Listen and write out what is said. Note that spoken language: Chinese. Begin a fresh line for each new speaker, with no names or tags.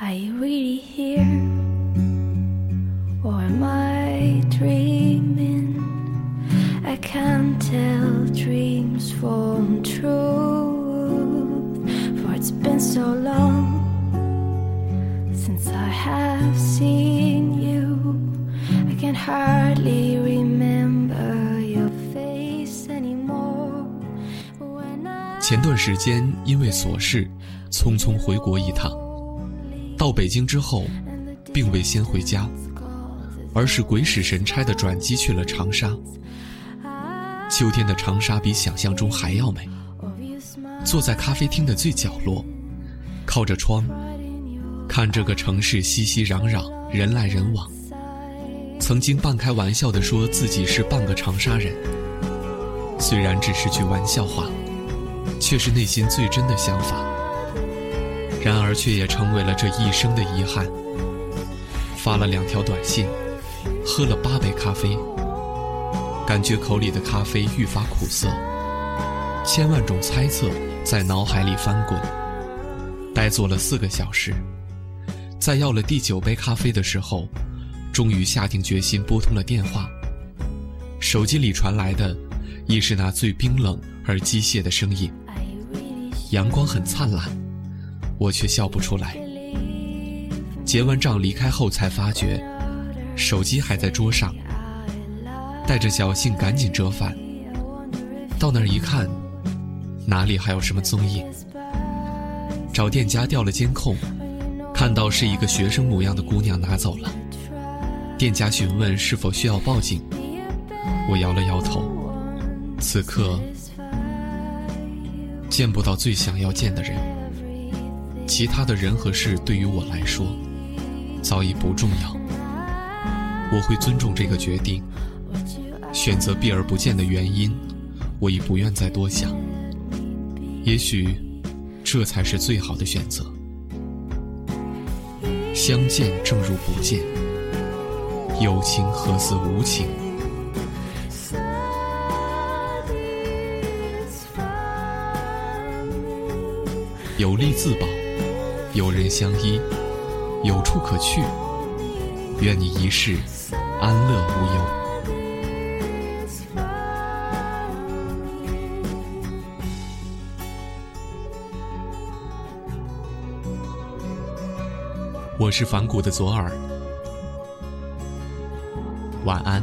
Are you really here? Or am I dreaming? I can't tell dreams from truth. For it's been so long since I have seen you. I can hardly remember your face anymore. When I
前段时间因为琐事，匆匆回国一趟。 到北京之后，并未先回家，而是鬼使神差的转机去了长沙。秋天的长沙比想象中还要美。坐在咖啡厅的最角落，靠着窗，看这个城市熙熙攘攘，人来人往。曾经半开玩笑的说自己是半个长沙人，虽然只是句玩笑话，却是内心最真的想法。然而，却也成为了这一生的遗憾。发了两条短信，喝了八杯咖啡，感觉口里的咖啡愈发苦涩。千万种猜测在脑海里翻滚。呆坐了四个小时，在要了第九杯咖啡的时候，终于下定决心拨通了电话。手机里传来的，亦是那最冰冷而机械的声音。阳光很灿烂。我却笑不出来。结完账离开后，才发觉手机还在桌上，带着侥幸赶紧折返。到那儿一看，哪里还有什么踪影？找店家调了监控，看到是一个学生模样的姑娘拿走了。店家询问是否需要报警，我摇了摇头。此刻见不到最想要见的人。其他的人和事对于我来说早已不重要，我会尊重这个决定。选择避而不见的原因，我已不愿再多想。也许，这才是最好的选择。相见正如不见，有情何似无情？有力自保。有人相依，有处可去。愿你一世安乐无忧。我是反骨的左耳，晚安。